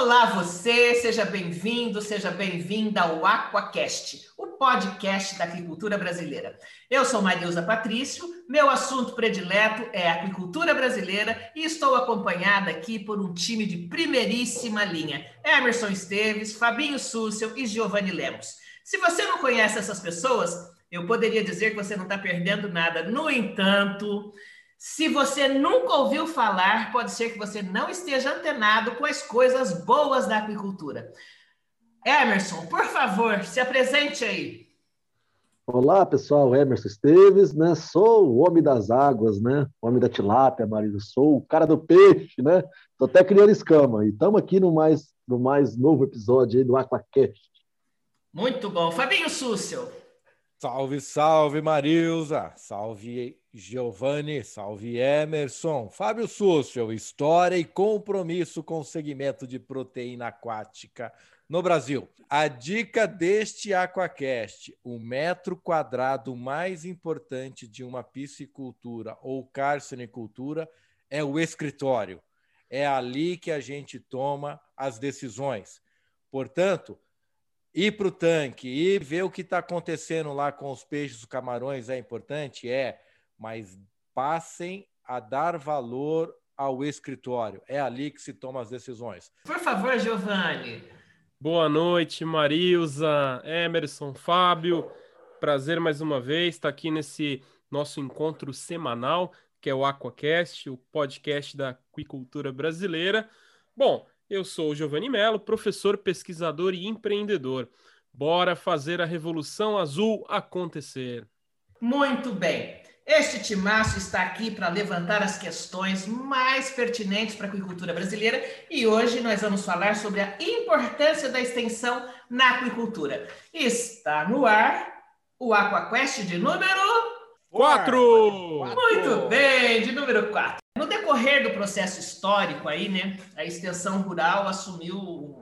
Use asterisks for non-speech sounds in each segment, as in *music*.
Olá você, seja bem-vindo, seja bem-vinda ao Aquacast, o podcast da agricultura brasileira. Eu sou Marilza Patrício, meu assunto predileto é a aquicultura brasileira e estou acompanhada aqui por um time de primeiríssima linha, Emerson Esteves, Fabinho Súcio e Giovanni Lemos. Se você não conhece essas pessoas, eu poderia dizer que você não está perdendo nada. No entanto, se você nunca ouviu falar, pode ser que você não esteja antenado com as coisas boas da aquicultura. Emerson, por favor, se apresente aí. Olá, pessoal, Emerson Esteves, né? Sou o homem das águas, né? O homem da tilápia, marido, sou o cara do peixe, né? Tô até criando escama e estamos aqui no mais no mais novo episódio aí do Aquacast. Muito bom. Fabinho Súcio. Salve, salve, Marilza. Salve, Giovanni. Salve, Emerson. Fábio Súcio, história e compromisso com o segmento de proteína aquática no Brasil. A dica deste Aquacast: o metro quadrado mais importante de uma piscicultura ou carcinicultura é o escritório. É ali que a gente toma as decisões. Portanto, ir para o tanque e ver o que está acontecendo lá com os peixes, os camarões é importante? É, mas passem a dar valor ao escritório. É ali que se tomam as decisões. Por favor, Giovanni. Boa noite, Marilza, Emerson, Fábio. Prazer mais uma vez estar aqui nesse nosso encontro semanal, que é o Aquacast, o podcast da aquicultura brasileira. Bom, eu sou o Giovanni Mello, professor, pesquisador e empreendedor. Bora fazer a revolução azul acontecer. Muito bem. Este timaço está aqui para levantar as questões mais pertinentes para a aquicultura brasileira e hoje nós vamos falar sobre a importância da extensão na aquicultura. Está no ar o AquaQuest de número 4. Muito bem, de número 4. No decorrer do processo histórico aí, né, a extensão rural assumiu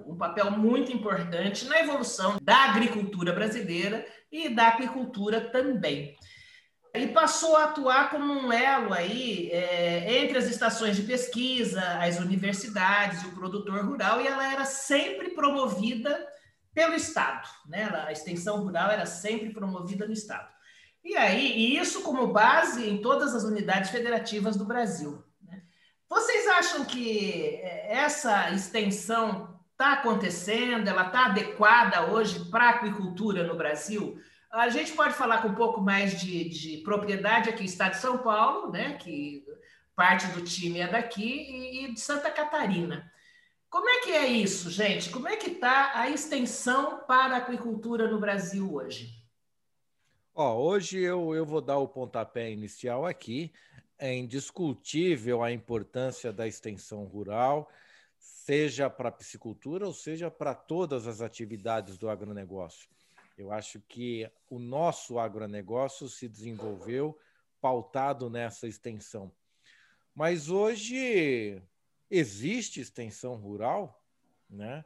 um papel muito importante na evolução da agricultura brasileira e da aquicultura também. E passou a atuar como um elo aí é, entre as estações de pesquisa, as universidades e o produtor rural, e ela era sempre promovida pelo Estado, né? A extensão rural era sempre promovida no Estado. E aí, e isso como base em todas as unidades federativas do Brasil. Vocês acham que é, essa extensão está acontecendo, ela está adequada hoje para a aquicultura no Brasil? A gente pode falar com um pouco mais de, de propriedade aqui, Estado de São Paulo, né, que parte do time é daqui, e de Santa Catarina. Como é que é isso, gente? Como é que está a extensão para a aquicultura no Brasil hoje? Hoje eu, eu vou dar o pontapé inicial aqui é indiscutível a importância da extensão rural, seja para a piscicultura ou seja para todas as atividades do agronegócio. Eu acho que o nosso agronegócio se desenvolveu pautado nessa extensão. Mas hoje existe extensão rural, né?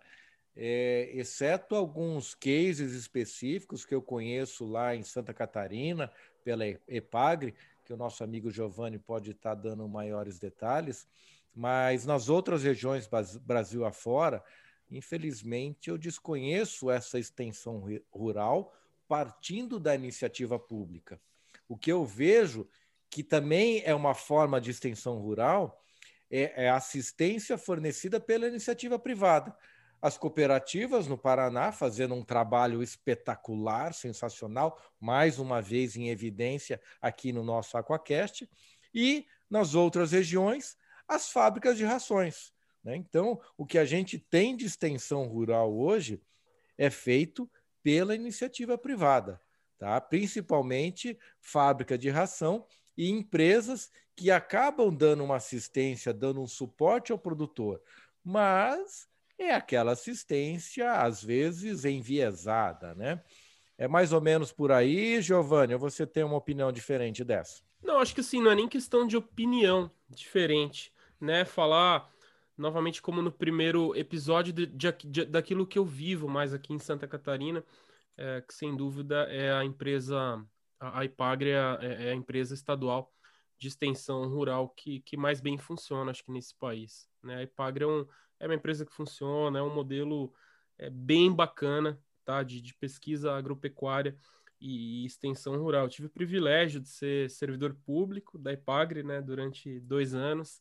É, exceto alguns cases específicos que eu conheço lá em Santa Catarina, pela EPAGRE, que o nosso amigo Giovanni pode estar dando maiores detalhes, mas nas outras regiões Brasil afora, infelizmente eu desconheço essa extensão rural partindo da iniciativa pública. O que eu vejo que também é uma forma de extensão rural é, é assistência fornecida pela iniciativa privada as cooperativas no Paraná fazendo um trabalho espetacular, sensacional, mais uma vez em evidência aqui no nosso Aquacast, e nas outras regiões, as fábricas de rações. Né? Então, o que a gente tem de extensão rural hoje é feito pela iniciativa privada, tá? principalmente fábrica de ração e empresas que acabam dando uma assistência, dando um suporte ao produtor, mas é aquela assistência, às vezes, enviesada, né? É mais ou menos por aí, Giovanni, ou você tem uma opinião diferente dessa? Não, acho que assim, não é nem questão de opinião diferente, né? Falar novamente como no primeiro episódio de, de, de, daquilo que eu vivo mais aqui em Santa Catarina, é, que sem dúvida é a empresa, a IPAGRE é, é, é a empresa estadual de extensão rural que, que mais bem funciona, acho que nesse país. Né? A IPAGRE é um, é uma empresa que funciona, é um modelo é, bem bacana tá? de, de pesquisa agropecuária e extensão rural. Eu tive o privilégio de ser servidor público da IPAGRE né, durante dois anos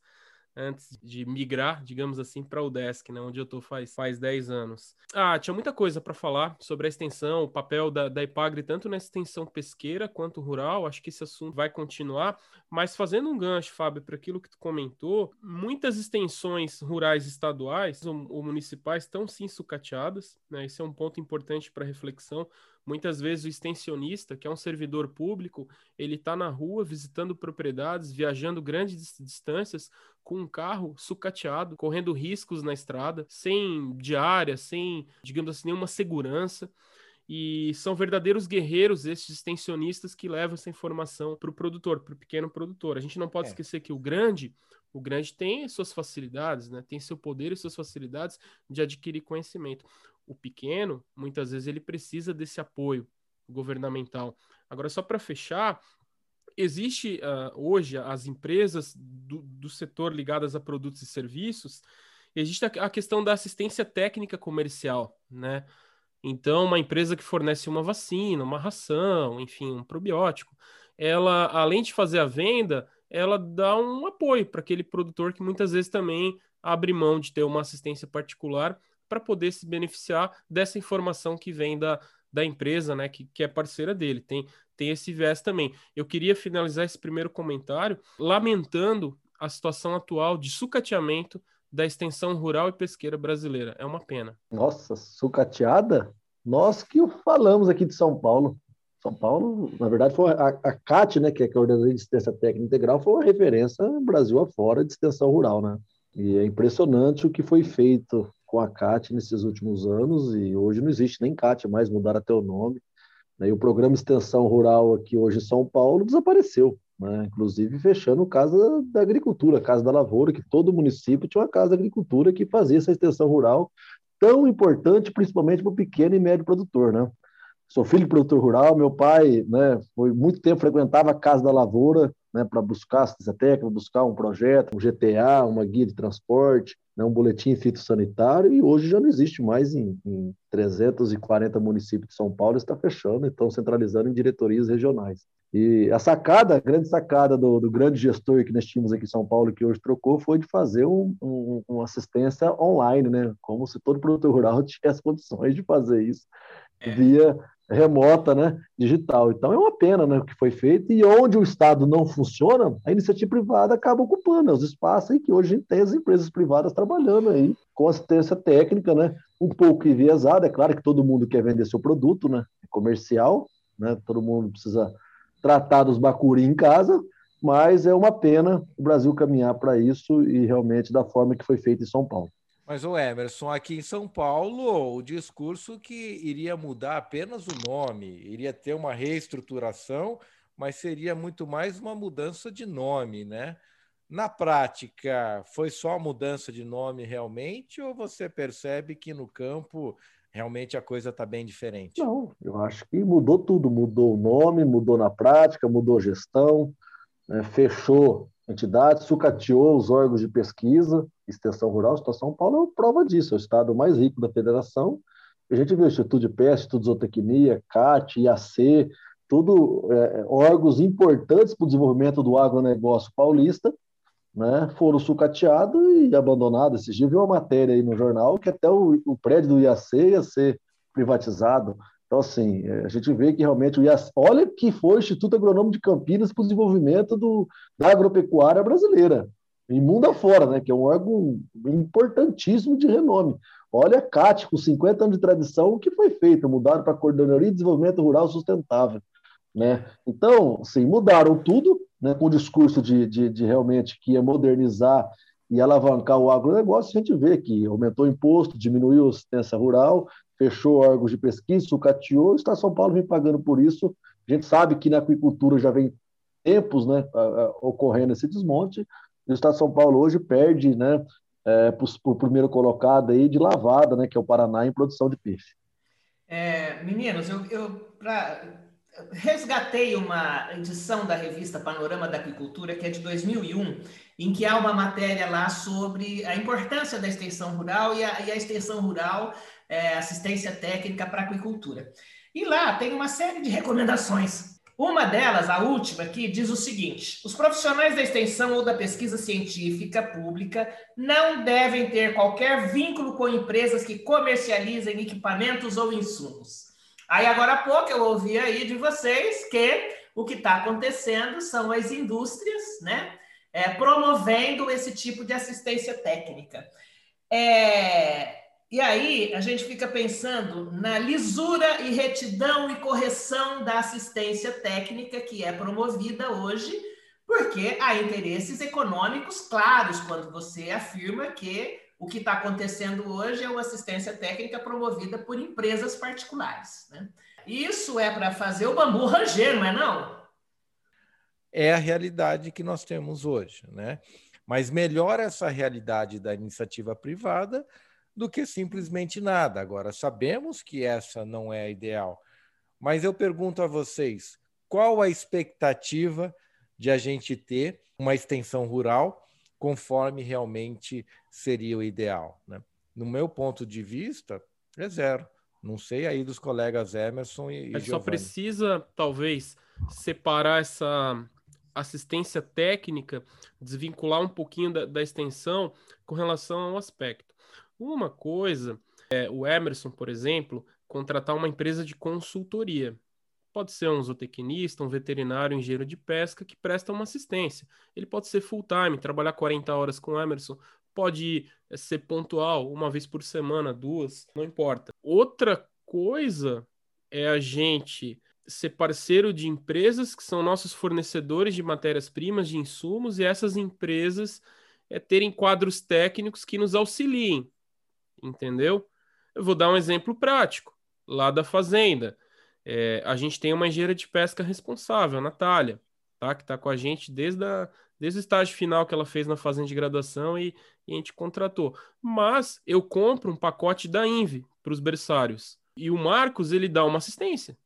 antes de migrar, digamos assim, para o Desk, né, onde eu estou faz, faz 10 anos. Ah, tinha muita coisa para falar sobre a extensão, o papel da, da IPAGRE, tanto na extensão pesqueira quanto rural. Acho que esse assunto vai continuar, mas fazendo um gancho, Fábio, para aquilo que tu comentou, muitas extensões rurais estaduais ou, ou municipais estão sim sucateadas, né? Esse é um ponto importante para reflexão. Muitas vezes o extensionista, que é um servidor público, ele está na rua visitando propriedades, viajando grandes distâncias com um carro sucateado, correndo riscos na estrada, sem diária, sem, digamos assim, nenhuma segurança. E são verdadeiros guerreiros esses extensionistas que levam essa informação para o produtor, para o pequeno produtor. A gente não pode é. esquecer que o grande, o grande tem suas facilidades, né? tem seu poder e suas facilidades de adquirir conhecimento. O pequeno, muitas vezes, ele precisa desse apoio governamental. Agora, só para fechar, existe uh, hoje as empresas do, do, setor ligadas a produtos e serviços, existe a, a, questão da assistência técnica comercial, né? Então, uma empresa que fornece uma vacina, uma ração, enfim, um probiótico, ela, além de fazer a venda, ela dá um apoio para aquele produtor que muitas vezes também abre mão de ter uma assistência particular para poder se beneficiar dessa informação que vem da, da empresa, né, que, que é parceira dele. Tem, tem esse viés também. Eu queria finalizar esse primeiro comentário lamentando a situação atual de sucateamento da extensão rural e pesqueira brasileira. É uma pena. Nossa, sucateada? Nós que falamos aqui de São Paulo. São Paulo, na verdade, foi a, a CAT, né, que é a Coordenadoria de Assistência Técnica Integral, foi uma referência Brasil afora de extensão rural, né? E é impressionante o que foi feito com a CAT nesses últimos anos e hoje não existe nem CAT mais, mudaram até o nome. Né? E o programa Extensão Rural aqui hoje em São Paulo desapareceu, né? inclusive fechando Casa da Agricultura, Casa da Lavoura, que todo município tinha uma Casa da Agricultura que fazia essa extensão rural tão importante, principalmente para o pequeno e médio produtor. Né? Sou filho de produtor rural, meu pai né, foi muito tempo frequentava a Casa da Lavoura, né, para buscar assistência técnica, buscar um projeto, um GTA, uma guia de transporte, né, um boletim fitossanitário, e hoje já não existe mais em, em 340 municípios de São Paulo, está fechando, estão centralizando em diretorias regionais. E a sacada, a grande sacada do, do, grande gestor que nós tínhamos aqui em São Paulo, que hoje trocou, foi de fazer um, um, uma assistência online, né? Como se todo produtor rural *laughs* tivesse condições de fazer isso é. via remota, né, digital. Então é uma pena, né, o que foi feito e onde o Estado não funciona, a iniciativa privada acaba ocupando né, os espaços aí que hoje a gente tem as empresas privadas trabalhando aí com assistência técnica, né, um pouco enviesada. É claro que todo mundo quer vender seu produto, né, é comercial, né, todo mundo precisa tratar dos bacuri em casa, mas é uma pena o Brasil caminhar para isso e realmente da forma que foi feito em São Paulo. Mas o Emerson, aqui em São Paulo, o discurso que iria mudar apenas o nome, iria ter uma reestruturação, mas seria muito mais uma mudança de nome, né? Na prática, foi só a mudança de nome realmente, ou você percebe que no campo realmente a coisa está bem diferente? Não, eu acho que mudou tudo. Mudou o nome, mudou na prática, mudou a gestão, né? fechou entidades, sucateou os órgãos de pesquisa, extensão rural, o São Paulo é prova disso, é o estado mais rico da federação. A gente vê o Instituto de Pesca, Instituto de Zootecnia, CAT, IAC, tudo é, órgãos importantes para o desenvolvimento do agronegócio paulista, né, foram sucateados e abandonados. Esses dias viu uma matéria aí no jornal que até o, o prédio do IAC ia ser privatizado. Então, assim, é, a gente vê que realmente o IAC, olha que foi o Instituto Agronômico de Campinas para o desenvolvimento do, da agropecuária brasileira e mundo afora, né, que é um órgão importantíssimo de renome. Olha a CAT, com 50 anos de tradição, o que foi feito? Mudaram para a Coordenadoria de Desenvolvimento Rural Sustentável. Né? Então, assim, mudaram tudo, né, com o discurso de, de, de realmente que ia modernizar e alavancar o agronegócio, a gente vê que aumentou o imposto, diminuiu a assistência rural, fechou órgãos de pesquisa, sucateou, o Estado São Paulo vem pagando por isso. A gente sabe que na aquicultura já vem tempos né, ocorrendo esse desmonte, o Estado de São Paulo hoje perde né, é, para o primeiro colocado aí de lavada, né, que é o Paraná, em produção de peixe. É, meninos, eu, eu resgatei uma edição da revista Panorama da Agricultura, que é de 2001, em que há uma matéria lá sobre a importância da extensão rural e a, e a extensão rural, é, assistência técnica para a aquicultura. E lá tem uma série de recomendações uma delas, a última aqui, diz o seguinte: os profissionais da extensão ou da pesquisa científica pública não devem ter qualquer vínculo com empresas que comercializem equipamentos ou insumos. Aí, agora há pouco, eu ouvi aí de vocês que o que está acontecendo são as indústrias, né, é, promovendo esse tipo de assistência técnica. É, e aí a gente fica pensando na lisura e retidão e correção da assistência técnica que é promovida hoje, porque há interesses econômicos claros quando você afirma que o que está acontecendo hoje é uma assistência técnica promovida por empresas particulares. Né? Isso é para fazer o bambu ranger, não é não? É a realidade que nós temos hoje, né? Mas melhor essa realidade da iniciativa privada do que simplesmente nada. Agora, sabemos que essa não é a ideal, mas eu pergunto a vocês: qual a expectativa de a gente ter uma extensão rural conforme realmente seria o ideal? Né? No meu ponto de vista, é zero. Não sei aí dos colegas Emerson e, A gente só precisa, talvez, separar essa assistência técnica, desvincular um pouquinho da, da extensão com relação ao aspecto. Uma coisa é o Emerson, por exemplo, contratar uma empresa de consultoria. Pode ser um zootecnista, um veterinário, um engenheiro de pesca que presta uma assistência. Ele pode ser full-time, trabalhar 40 horas com o Emerson, pode é, ser pontual, uma vez por semana, duas, não importa. Outra coisa é a gente ser parceiro de empresas que são nossos fornecedores de matérias-primas, de insumos, e essas empresas é, terem quadros técnicos que nos auxiliem entendeu? Eu vou dar um exemplo prático. Lá da fazenda, é, a gente tem uma engenheira de pesca responsável, a Natália, tá? que está com a gente desde, a, desde o estágio final que ela fez na fazenda de graduação e, e a gente contratou. Mas eu compro um pacote da Inve para os berçários. E o Marcos, ele dá uma assistência,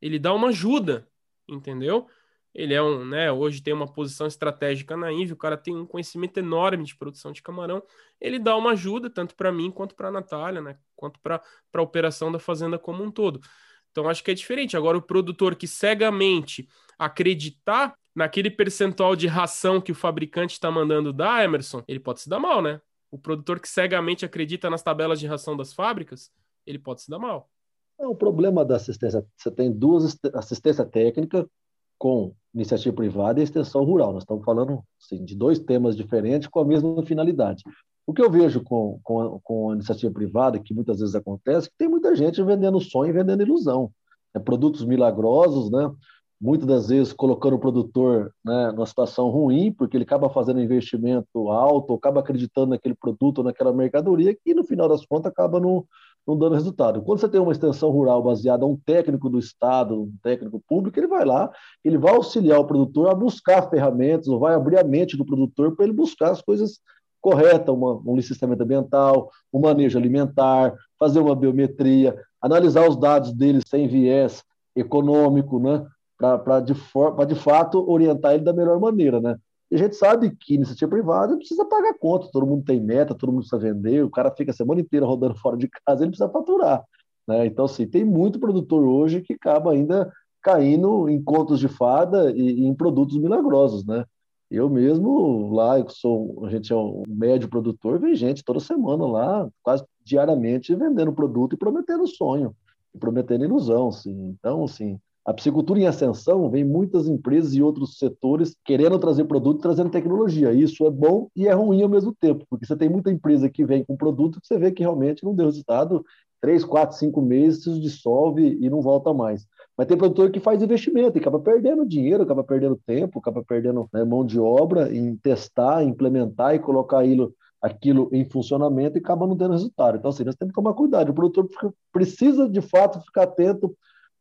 ele dá uma ajuda, entendeu? Ele é um, né, hoje tem uma posição estratégica na Inve, o cara tem um conhecimento enorme de produção de camarão. Ele dá uma ajuda tanto para mim quanto para a Natália, né, quanto para a operação da fazenda como um todo. Então acho que é diferente. Agora o produtor que cegamente acreditar naquele percentual de ração que o fabricante está mandando dar, Emerson, ele pode se dar mal, né? O produtor que cegamente acredita nas tabelas de ração das fábricas, ele pode se dar mal. É o problema da assistência. Você tem duas assistência técnica com iniciativa privada e extensão rural. Nós estamos falando assim, de dois temas diferentes com a mesma finalidade. O que eu vejo com, com, com a iniciativa privada, que muitas vezes acontece, é que tem muita gente vendendo sonho e vendendo ilusão. É, produtos milagrosos, né? muitas das vezes colocando o produtor né, numa situação ruim, porque ele acaba fazendo um investimento alto, acaba acreditando naquele produto ou naquela mercadoria, que no final das contas acaba não, não dando resultado. Quando você tem uma extensão rural baseada em um técnico do Estado, um técnico público, ele vai lá, ele vai auxiliar o produtor a buscar ferramentas, ou vai abrir a mente do produtor para ele buscar as coisas corretas, uma, um licenciamento ambiental, um manejo alimentar, fazer uma biometria, analisar os dados dele sem viés econômico, né? para de, de fato orientar ele da melhor maneira. Né? E a gente sabe que iniciativa privada precisa pagar conta, todo mundo tem meta, todo mundo precisa vender, o cara fica a semana inteira rodando *laughs* fora de casa, ele precisa faturar. Né? Então, assim, tem muito produtor hoje que acaba ainda caindo em contos de fada e, e em produtos milagrosos, né? Eu mesmo, lá, eu sou, a gente é um médio produtor, vem gente toda semana lá, quase diariamente, vendendo produto e prometendo sonho, e prometendo ilusão, assim. Então, assim, a piscicultura em ascensão vem muitas empresas e outros setores querendo trazer produto, trazendo tecnologia. Isso é bom e é ruim ao mesmo tempo, porque você tem muita empresa que vem com produto que você vê que realmente não deu resultado, três, quatro, cinco meses se dissolve e não volta mais. Mas tem produtor que faz investimento e acaba perdendo dinheiro, acaba perdendo tempo, acaba perdendo né, mão de obra em testar, implementar e colocar aquilo, aquilo em funcionamento e acaba não tendo resultado. Então, assim, nós temos que tomar cuidado. O produtor precisa, de fato, ficar atento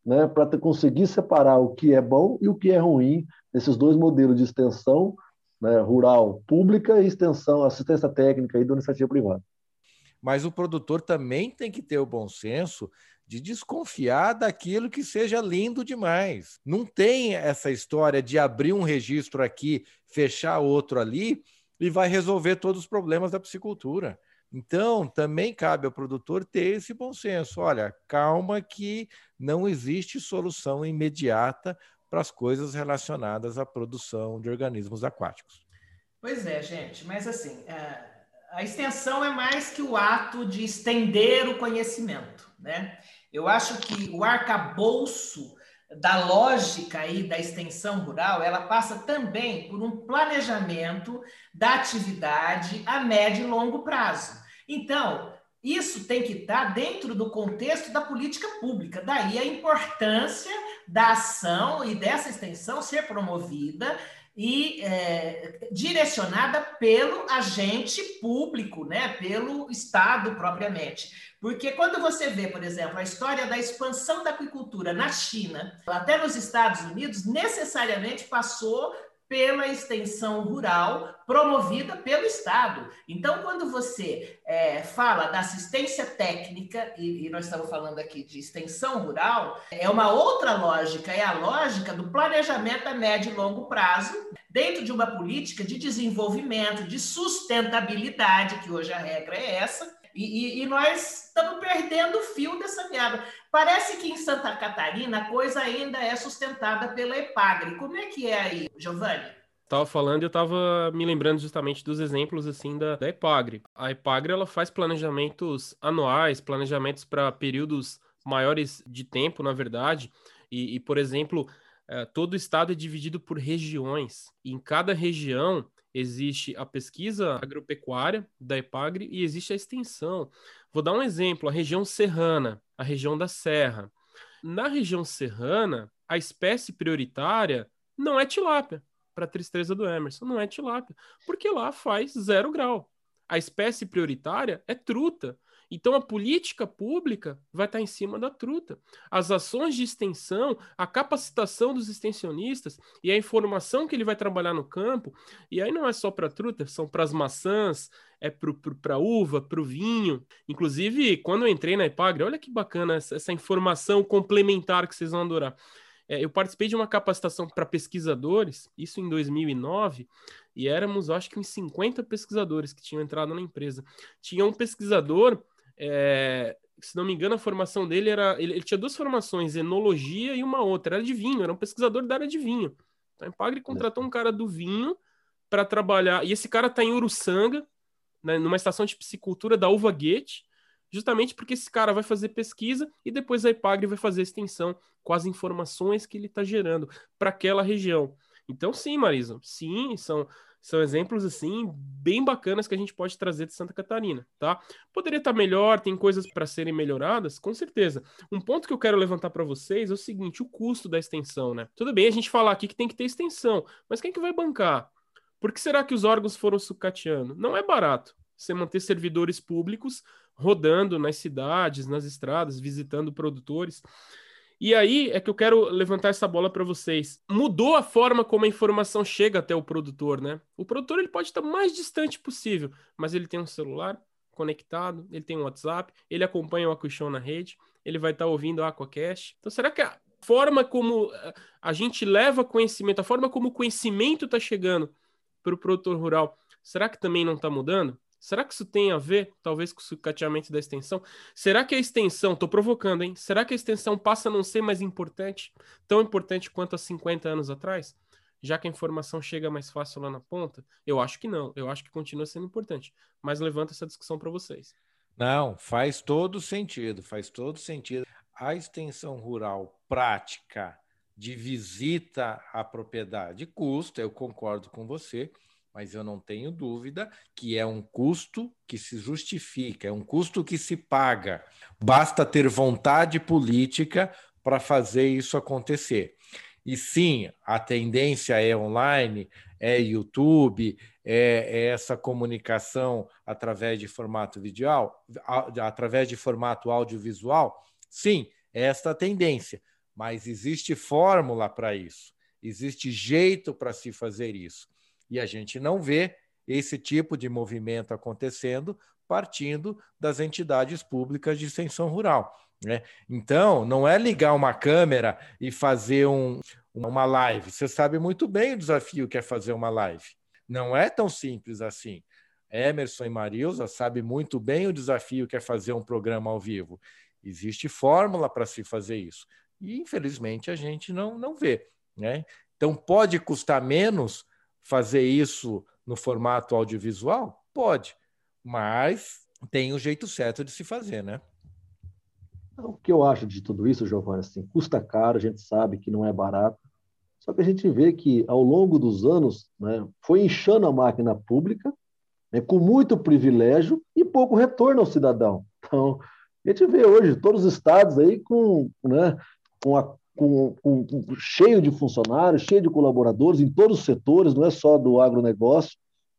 né, para conseguir separar o que é bom e o que é ruim nesses dois modelos de extensão né, rural pública e extensão, assistência técnica e da iniciativa privada. Mas o produtor também tem que ter o bom senso de desconfiar daquilo que seja lindo demais. Não tem essa história de abrir um registro aqui, fechar outro ali e vai resolver todos os problemas da piscicultura. Então, também cabe ao produtor ter esse bom senso. Olha, calma que não existe solução imediata para as coisas relacionadas à produção de organismos aquáticos. Pois é, gente, mas assim, é, a extensão é mais que o ato de estender o conhecimento, né? Eu acho que o arcabouço da lógica aí da extensão rural, ela passa também por um planejamento da atividade a médio e longo prazo. Então, isso tem que estar dentro do contexto da política pública. Daí a importância da ação e dessa extensão ser promovida e é, direcionada pelo agente público, né, pelo Estado propriamente. Porque quando você vê, por exemplo, a história da expansão da aquicultura na China, até nos Estados Unidos, necessariamente passou pela extensão rural promovida pelo Estado. Então, quando você é, fala da assistência técnica, e, e, nós estamos falando aqui de extensão rural, é uma outra lógica, é a lógica do planejamento a médio e longo prazo, dentro de uma política de desenvolvimento, de sustentabilidade, que hoje a regra é essa, e, e, e, nós estamos perdendo o fio dessa meada. Parece que em Santa Catarina a coisa ainda é sustentada pela Epagre. Como é que é aí, Giovanni? Estava falando eu estava me lembrando justamente dos exemplos assim da, da Epagre. A Epagre ela faz planejamentos anuais, planejamentos para períodos maiores de tempo, na verdade. E, e por exemplo, é, todo o estado é dividido por regiões. E em cada região existe a pesquisa agropecuária da EPAGRE e existe a extensão. Vou dar um exemplo: a região serrana, a região da Serra. Na região serrana, a espécie prioritária não é tilápia, para a tristeza do Emerson, não é tilápia, porque lá faz zero grau. A espécie prioritária é truta. Então a política pública vai estar em cima da truta. As ações de extensão, a capacitação dos extensionistas e a informação que ele vai trabalhar no campo, e aí não é só para truta, são para as maçãs, é para uva, para o vinho. Inclusive, quando eu entrei na Epagre, olha que bacana essa, essa informação complementar que vocês vão adorar. É, eu participei de uma capacitação para pesquisadores, isso em 2009, e éramos, acho que, uns 50 pesquisadores que tinham entrado na empresa. Tinha um pesquisador é, se não me engano, a formação dele era. Ele, ele, tinha duas formações, enologia e uma outra. Era de vinho, era um pesquisador da área de vinho. Então, a Empagre contratou um cara do vinho para trabalhar. E esse cara está em Uruçanga, né, numa estação de piscicultura da Uva Guete, justamente porque esse cara vai fazer pesquisa e depois a Ipagre vai fazer extensão com as informações que ele está gerando para aquela região. Então, sim, Marisa, sim, são são exemplos assim bem bacanas que a gente pode trazer de Santa Catarina, tá? Poderia estar melhor, tem coisas para serem melhoradas, com certeza. Um ponto que eu quero levantar para vocês é o seguinte, o custo da extensão, né? Tudo bem a gente falar aqui que tem que ter extensão, mas quem que vai bancar? Por que será que os órgãos foram sucateando? Não é barato você manter servidores públicos rodando nas cidades, nas estradas, visitando produtores. E aí é que eu quero levantar essa bola para vocês. Mudou a forma como a informação chega até o produtor, né? O produtor ele pode estar mais distante possível, mas ele tem um celular conectado, ele tem um WhatsApp, ele acompanha o Aquishon na rede, ele vai estar ouvindo o Aquacast. Então será que a forma como eh, a gente leva conhecimento, a forma como o conhecimento está chegando para o produtor rural, será que também não está mudando? Será que isso tem a ver, talvez, com o sucateamento da extensão? Será que a extensão, estou provocando, hein? Será que a extensão passa a não ser mais importante, tão importante quanto há 50 anos atrás? Já que a informação chega mais fácil lá na ponta? Eu acho que não. Eu acho que continua sendo importante. Mas levanto essa discussão para vocês. Não, faz todo sentido. Faz todo sentido. A extensão rural prática de visita à propriedade custa, eu concordo com você mas eu não tenho dúvida que é um custo que se justifica, é um custo que se paga. Basta ter vontade política para fazer isso acontecer. E sim, a tendência é online, é YouTube, é, é essa comunicação através de formato visual, através de formato audiovisual. Sim, é esta a tendência, mas existe fórmula para isso, existe jeito para se fazer isso. E a gente não vê esse tipo de movimento acontecendo partindo das entidades públicas de extensão rural. Né? Então, não é ligar uma câmera e fazer um, uma live. Você sabe muito bem o desafio que é fazer uma live. Não é tão simples assim. Emerson e Marilza sabem muito bem o desafio que é fazer um programa ao vivo. Existe fórmula para se fazer isso. E, infelizmente, a gente não, não vê. Né? Então, pode custar menos fazer isso no formato audiovisual? Pode, mas tem o um jeito certo de se fazer, né? O que eu acho de tudo isso, Giovanni, assim, custa caro, a gente sabe que não é barato, só que a gente vê que, ao longo dos anos, né, foi inchando a máquina pública, né, com muito privilégio e pouco retorno ao cidadão. Então, a gente vê hoje todos os estados aí com, né, com, a, com, com, com cheio de funcionários, cheio de colaboradores em todos os setores, não é só do agronegócio,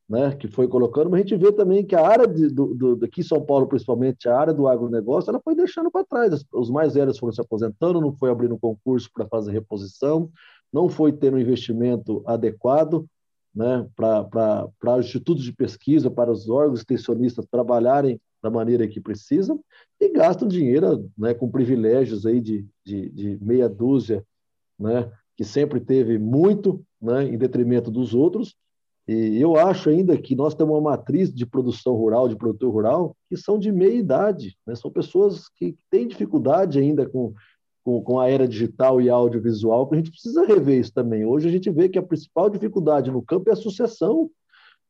né, que foi colocando, mas a gente vê também que a área de, do, do, aqui em São Paulo, principalmente a área do agronegócio, ela foi deixando para trás. Os mais velhos foram se aposentando, não foi abrindo concurso para fazer reposição, não foi tendo um investimento adequado né, para os institutos de pesquisa, para os órgãos extensionistas trabalharem da maneira que precisam e gastam dinheiro né, com privilégios aí de, de, de meia dúzia, né, que sempre teve muito né, em detrimento dos outros, e eu acho ainda que nós temos uma matriz de produção rural, de produtor rural, que são de meia idade. Né? São pessoas que têm dificuldade ainda com, com, com, a era digital e audiovisual, que a gente precisa rever isso também. Hoje a gente vê que a principal dificuldade no campo é a sucessão.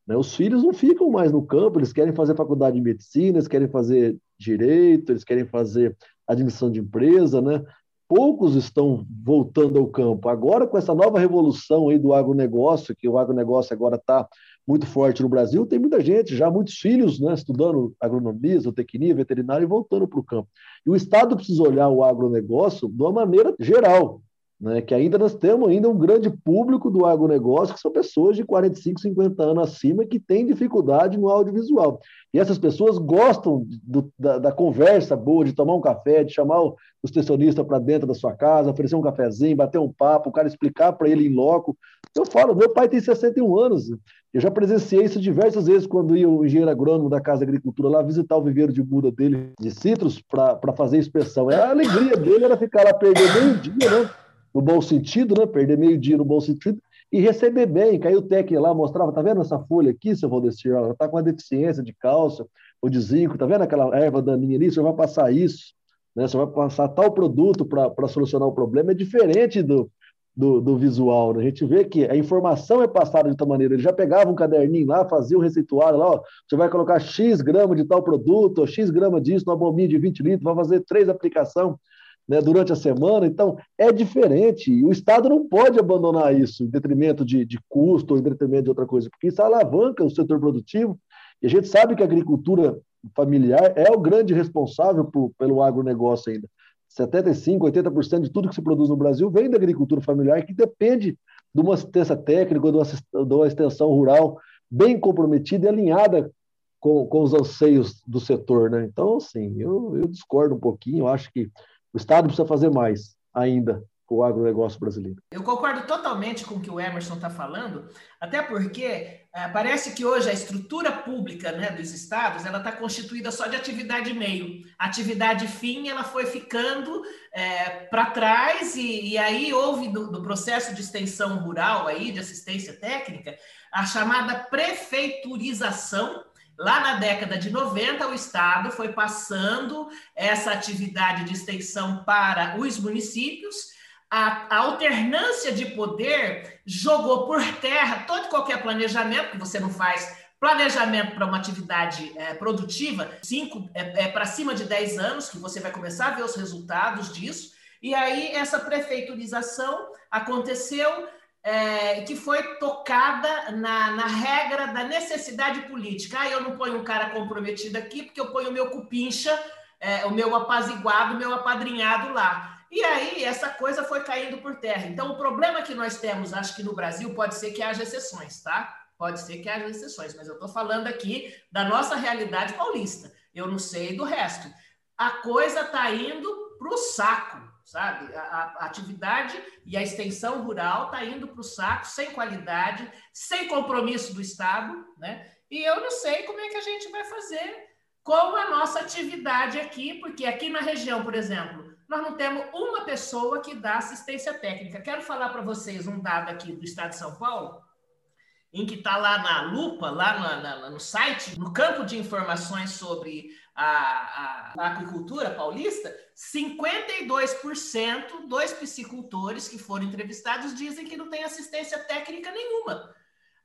Né? Os filhos não ficam mais no campo, eles querem fazer faculdade de medicina, eles querem fazer direito, eles querem fazer admissão de empresa, né? poucos estão voltando ao campo. Agora, com essa nova revolução aí do agronegócio, que o agronegócio agora está muito forte no Brasil, tem muita gente, já muitos filhos, né, estudando agronomia, zootecnia, veterinária e voltando para o campo. E o Estado precisa olhar o agronegócio de uma maneira geral, né, que ainda nós temos ainda um grande público do agronegócio, que são pessoas de 45, 50 anos acima, que têm dificuldade no audiovisual. E essas pessoas gostam do, da, da, conversa boa, de tomar um café, de chamar o, extensionista para dentro da sua casa, oferecer um cafezinho, bater um papo, o cara explicar para ele em loco. Eu falo, meu pai tem 61 anos, eu já presenciei isso diversas vezes quando ia o engenheiro agrônomo da Casa Agricultura lá visitar o viveiro de muda dele, de citros, para fazer inspeção. É a alegria dele era ficar lá perder meio dia, né? No bom sentido, né? Perder meio dia no bom sentido e receber bem. Caiu o técnico lá, mostrava, tá vendo essa folha aqui, seu Valdecir? Ela tá com uma deficiência de cálcio ou de zinco, tá vendo aquela erva daninha ali? Você vai passar isso, né? Você vai passar tal produto para solucionar o problema. É diferente do, do, do visual. Né? A gente vê que a informação é passada de tal maneira. Ele já pegava um caderninho lá, fazia um receituário lá, ó, você vai colocar X grama de tal produto, X grama disso, numa bombinha de 20 litros, vai fazer três aplicações né, durante a semana. Então, é diferente. O Estado não pode abandonar isso em detrimento de, de custo ou em detrimento de outra coisa, porque isso alavanca o setor produtivo. E a gente sabe que a agricultura familiar é o grande responsável por, pelo agronegócio ainda. 75%, 80% de tudo que se produz no Brasil vem da agricultura familiar, que depende de uma assistência técnica, de uma, de uma extensão rural bem comprometida e alinhada com, com os anseios do setor. Né? Então, assim, eu, eu discordo um pouquinho, acho que o Estado precisa fazer mais ainda com o agronegócio brasileiro. Eu concordo totalmente com o que o Emerson está falando, até porque é, parece que hoje a estrutura pública né, dos estados ela está constituída só de atividade meio. A atividade fim ela foi ficando é, para trás e, e, aí houve do, do processo de extensão rural aí de assistência técnica a chamada prefeiturização Lá na década de 90, o Estado foi passando essa atividade de extensão para os municípios. A, a alternância de poder jogou por terra todo e qualquer planejamento, que você não faz planejamento para uma atividade é, produtiva, cinco é, é para cima de 10 anos, que você vai começar a ver os resultados disso. E aí, essa prefeiturização aconteceu é, que foi tocada na, na, regra da necessidade política. Ah, eu não ponho um cara comprometido aqui porque eu ponho o meu cupincha, é, o meu apaziguado, o meu apadrinhado lá. E aí essa coisa foi caindo por terra. Então o problema que nós temos, acho que no Brasil, pode ser que haja exceções, tá? Pode ser que haja exceções, mas eu estou falando aqui da nossa realidade paulista. Eu não sei do resto. A coisa está indo para o saco sabe? A, a, atividade e a extensão rural está indo para o saco, sem qualidade, sem compromisso do Estado, né? E eu não sei como é que a gente vai fazer com a nossa atividade aqui, porque aqui na região, por exemplo, nós não temos uma pessoa que dá assistência técnica. Quero falar para vocês um dado aqui do estado de São Paulo, em que está lá na lupa, lá no site, no campo de informações sobre a, a, a aquicultura paulista, 52% dos piscicultores que foram entrevistados dizem que não tem assistência técnica nenhuma.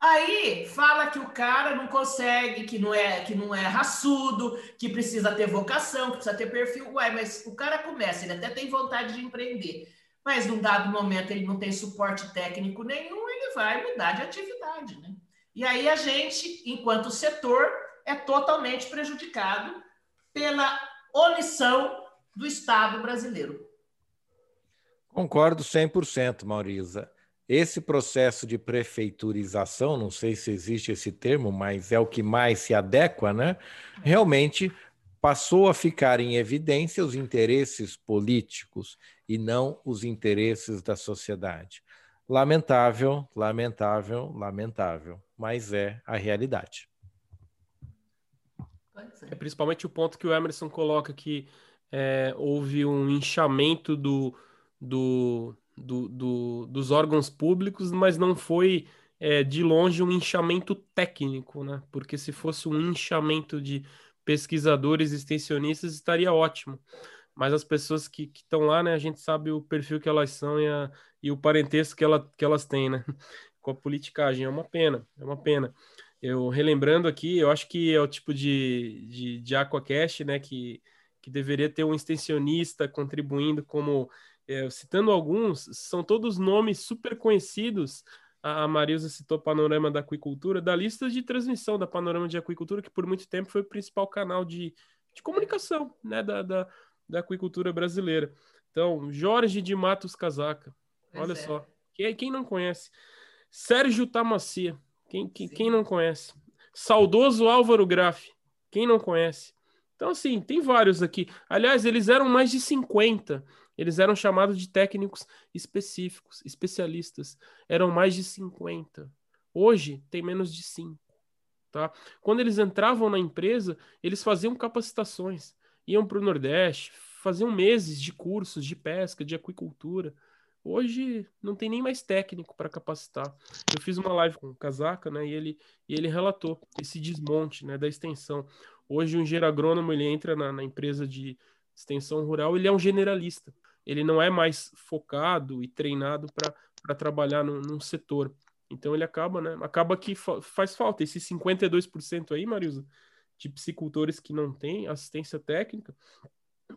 Aí fala que o cara não consegue, que não é que não é raçudo, que precisa ter vocação, que precisa ter perfil. Ué, mas o cara começa, ele até tem vontade de empreender, mas num dado momento ele não tem suporte técnico nenhum, ele vai mudar de atividade, né? E aí a gente, enquanto setor, é totalmente prejudicado pela omissão do Estado brasileiro. Concordo 100%, Maurisa. Esse processo de prefeiturização, não sei se existe esse termo, mas é o que mais se adequa, né? Realmente passou a ficar em evidência os interesses políticos e não os interesses da sociedade. Lamentável, lamentável, lamentável, mas é a realidade. É principalmente o ponto que o Emerson coloca que é, houve um inchamento do, do, do, do, dos órgãos públicos, mas não foi é, de longe um inchamento técnico, né? Porque se fosse um inchamento de pesquisadores extensionistas, estaria ótimo. Mas as pessoas que estão lá, né, a gente sabe o perfil que elas são e, a, e o parentesco que, ela, que elas têm, né? *laughs* Com a politicagem. É uma pena, é uma pena. Eu relembrando aqui, eu acho que é o tipo de, de, de Aquacast, né, que, que deveria ter um extensionista contribuindo como é, citando alguns, são todos nomes super conhecidos. A, a Marilza citou Panorama da Aquicultura, da lista de transmissão da Panorama de Aquicultura, que por muito tempo foi o principal canal de, de comunicação né, da, da, da aquicultura brasileira. Então, Jorge de Matos Casaca, olha é. só. Quem, quem não conhece? Sérgio Tamacia, quem, quem, quem não conhece? Saudoso Álvaro Graff, quem não conhece? Então, assim, tem vários aqui. Aliás, eles eram mais de 50. Eles eram chamados de técnicos específicos, especialistas. Eram mais de 50. Hoje tem menos de 5. Tá? Quando eles entravam na empresa, eles faziam capacitações, iam para o Nordeste, faziam meses de cursos de pesca, de aquicultura. Hoje não tem nem mais técnico para capacitar. Eu fiz uma live com o Casaca, né, e ele, e ele relatou esse desmonte né, da extensão. Hoje um engenheiro agrônomo ele entra na, na empresa de extensão rural, ele é um generalista ele não é mais focado e treinado para trabalhar num, num, setor. Então ele acaba, né? Acaba que fa faz falta. Esses 52% aí, Marisa, de psicultores que não têm assistência técnica,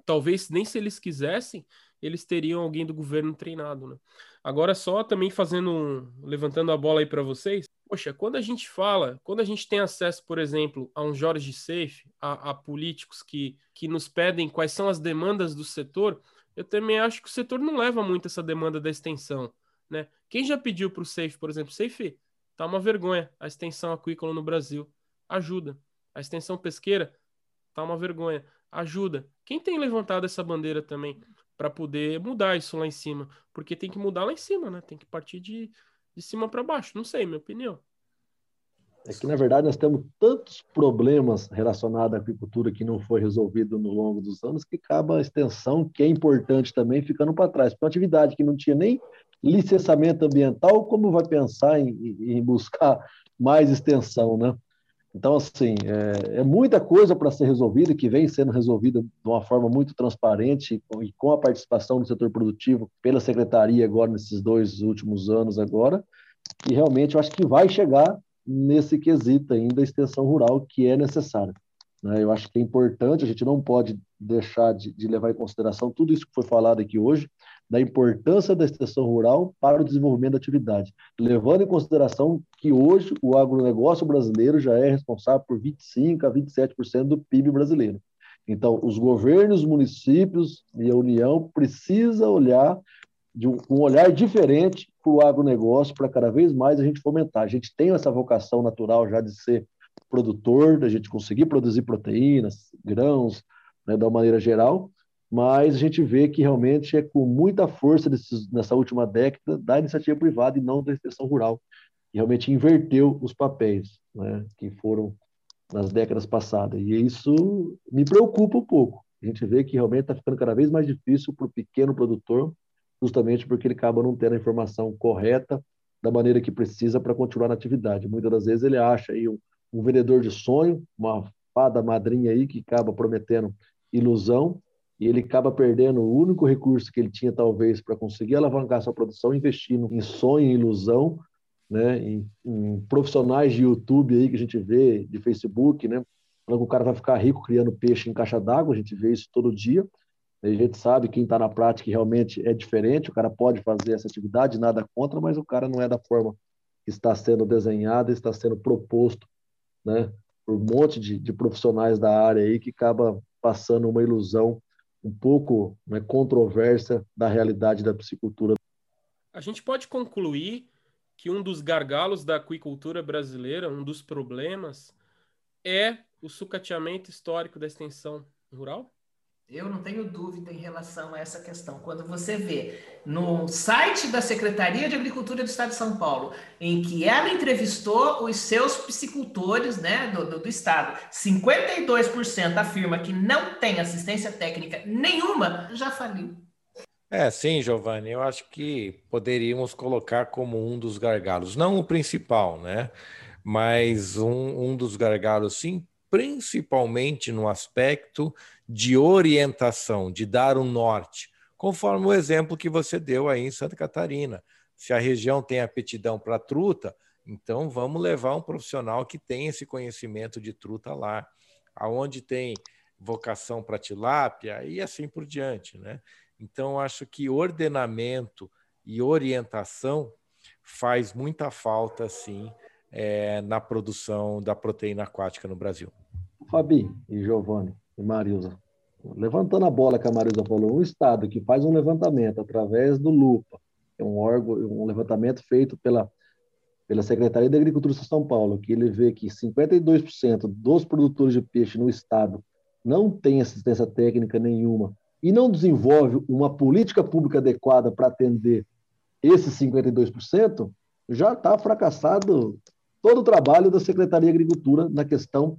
talvez nem se eles quisessem, eles teriam alguém do governo treinado, né? Agora só também fazendo, um, levantando a bola aí para vocês, poxa, quando a gente fala, quando a gente tem acesso, por exemplo, a um Jorge Safe, a, a políticos que, que nos pedem quais são as demandas do setor, eu também acho que o setor não leva muito essa demanda da extensão. Né? Quem já pediu para o Safe, por exemplo, Safe, tá uma vergonha a extensão aquícola no Brasil. Ajuda. A extensão pesqueira tá uma vergonha. Ajuda. Quem tem levantado essa bandeira também para poder mudar isso lá em cima? Porque tem que mudar lá em cima, né? Tem que partir de, de cima para baixo. Não sei, minha opinião. É que, na verdade, nós temos tantos problemas relacionados à agricultura que não foi resolvido no longo dos anos que acaba a extensão, que é importante também, ficando para trás. Porque uma atividade que não tinha nem licenciamento ambiental, como vai pensar em, em buscar mais extensão, né? Então, assim, é, é muita coisa para ser resolvida, que vem sendo resolvida de uma forma muito transparente e com, a participação do setor produtivo pela secretaria agora, nesses dois últimos anos agora, e realmente eu acho que vai chegar nesse quesito ainda a extensão rural que é necessária. Né? Eu acho que é importante, a gente não pode deixar de, de, levar em consideração tudo isso que foi falado aqui hoje, da importância da extensão rural para o desenvolvimento da atividade, levando em consideração que hoje o agronegócio brasileiro já é responsável por 25% a 27% do PIB brasileiro. Então, os governos, municípios e a União precisa olhar de um, olhar diferente para o agronegócio, para cada vez mais a gente fomentar. A gente tem essa vocação natural já de ser produtor, da gente conseguir produzir proteínas, grãos, né, da maneira geral, mas a gente vê que realmente é com muita força desses, nessa última década da iniciativa privada e não da extensão rural, que realmente inverteu os papéis, né, que foram nas décadas passadas. E isso me preocupa um pouco. A gente vê que realmente está ficando cada vez mais difícil para o pequeno produtor, justamente porque ele acaba não tendo a informação correta da maneira que precisa para continuar na atividade. Muitas das vezes ele acha aí um, um vendedor de sonho, uma fada madrinha aí que acaba prometendo ilusão e ele acaba perdendo o único recurso que ele tinha talvez para conseguir alavancar sua produção investindo em sonho, em ilusão, né, em, em, profissionais de YouTube aí que a gente vê, de Facebook, né, falando que o cara vai ficar rico criando peixe em caixa d'água, a gente vê isso todo dia. A gente sabe quem está na prática realmente é diferente, o cara pode fazer essa atividade, nada contra, mas o cara não é da forma que está sendo desenhado, está sendo proposto, né, por um monte de, de profissionais da área aí que acaba passando uma ilusão um pouco né, controversa da realidade da piscicultura. A gente pode concluir que um dos gargalos da aquicultura brasileira, um dos problemas, é o sucateamento histórico da extensão rural? Eu não tenho dúvida em relação a essa questão. Quando você vê no site da Secretaria de Agricultura do Estado de São Paulo, em que ela entrevistou os seus piscicultores né, do, do, do Estado, 52% afirma que não tem assistência técnica nenhuma, já faliu. É, sim, Giovanni, eu acho que poderíamos colocar como um dos gargalos, não o principal, né? Mas um, um dos gargalos, sim, principalmente no aspecto de orientação, de dar um norte, conforme o exemplo que você deu aí em Santa Catarina. Se a região tem aptidão para truta, então vamos levar um profissional que tem esse conhecimento de truta lá. Aonde tem vocação para tilápia e assim por diante, né? Então acho que ordenamento e orientação faz muita falta, sim, é, na produção da proteína aquática no Brasil. Fabi e Giovanni e Marilza, levantando a bola que a Marilza falou, um Estado que faz um levantamento através do LUPA, é um órgão, um levantamento feito pela, pela Secretaria da Agricultura de São Paulo, que ele vê que 52% dos produtores de peixe no Estado não tem assistência técnica nenhuma e não desenvolve uma política pública adequada para atender esses 52%, já está fracassado todo o trabalho da Secretaria de Agricultura na questão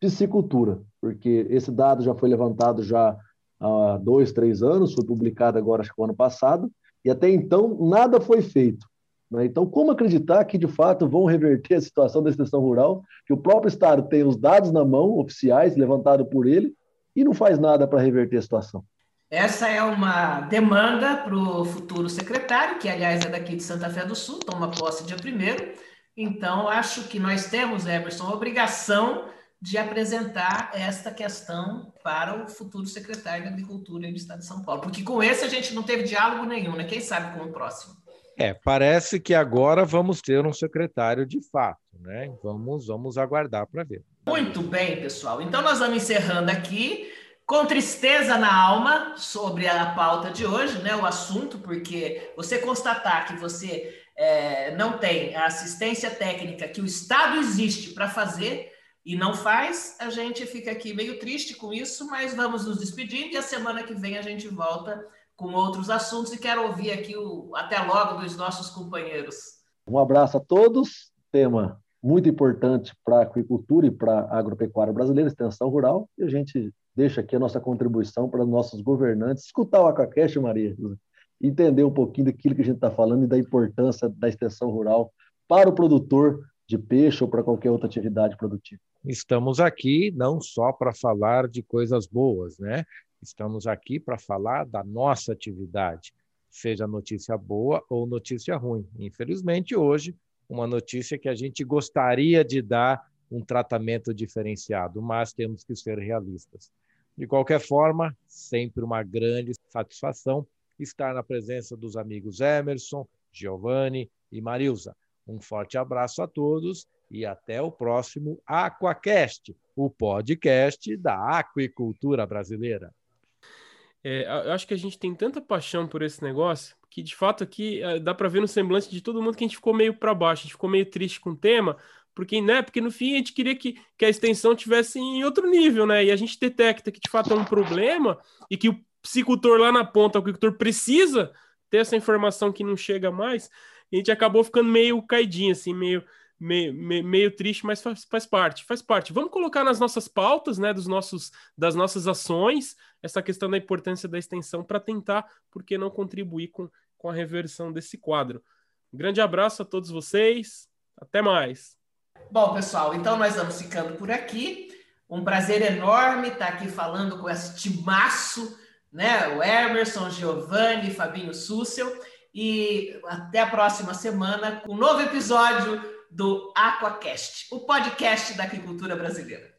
piscicultura, porque esse dado já foi levantado já há dois, três anos, foi publicado agora, acho que no ano passado, e até então nada foi feito. Né? Então, como acreditar que de fato vão reverter a situação da extensão rural, que o próprio Estado tem os dados na mão, oficiais, levantados por ele, e não faz nada para reverter a situação? Essa é uma demanda para o futuro secretário, que aliás é daqui de Santa Fé do Sul, toma posse dia primeiro. Então, acho que nós temos, Emerson, a obrigação de apresentar esta questão para o futuro secretário de Agricultura do Estado de São Paulo, porque com esse a gente não teve diálogo nenhum, né? Quem sabe com o próximo. É, parece que agora vamos ter um secretário de fato, né? Vamos, vamos aguardar para ver. Muito bem, pessoal. Então nós vamos encerrando aqui com tristeza na alma sobre a pauta de hoje, né? O assunto, porque você constatar que você é, não tem a assistência técnica que o Estado existe para fazer e não faz, a gente fica aqui meio triste com isso, mas vamos nos despedindo e a semana que vem a gente volta com outros assuntos e quero ouvir aqui o até logo dos nossos companheiros. Um abraço a todos. Tema muito importante para a aquicultura e para a agropecuária brasileira, extensão rural, e a gente deixa aqui a nossa contribuição para nossos governantes, escutar o Acacash, Maria, entender um pouquinho daquilo que a gente está falando e da importância da extensão rural para o produtor de peixe ou para qualquer outra atividade produtiva. Estamos aqui não só para falar de coisas boas, né? Estamos aqui para falar da nossa atividade, seja notícia boa ou notícia ruim. Infelizmente, hoje, uma notícia que a gente gostaria de dar um tratamento diferenciado, mas temos que ser realistas. De qualquer forma, sempre uma grande satisfação estar na presença dos amigos Emerson, Giovanni e Marilza. Um forte abraço a todos e até o próximo Aquacast, o podcast da aquicultura brasileira. É, eu acho que a gente tem tanta paixão por esse negócio que, de fato, aqui é, dá para ver no semblante de todo mundo que a gente ficou meio para baixo, a gente ficou meio triste com o tema, porque, né, porque no fim a gente queria que, que a extensão tivesse em outro nível, né? E a gente detecta que de fato é um problema e que o psicultor lá na ponta, o agricultor precisa ter essa informação que não chega mais, a gente acabou ficando meio caidinho, assim, meio meio, meio, meio triste, mas faz, faz, parte, faz parte. Vamos colocar nas nossas pautas, né, dos nossos, das nossas ações, essa questão da importância da extensão para tentar, por que não contribuir com, com a reversão desse quadro. Um grande abraço a todos vocês, até mais. Bom, pessoal, então nós vamos ficando por aqui. Um prazer enorme estar aqui falando com esse timaço, né? O Emerson, Giovanni, Fabinho Sussel. E até a próxima semana com um novo episódio do Aquacast, o podcast da agricultura brasileira.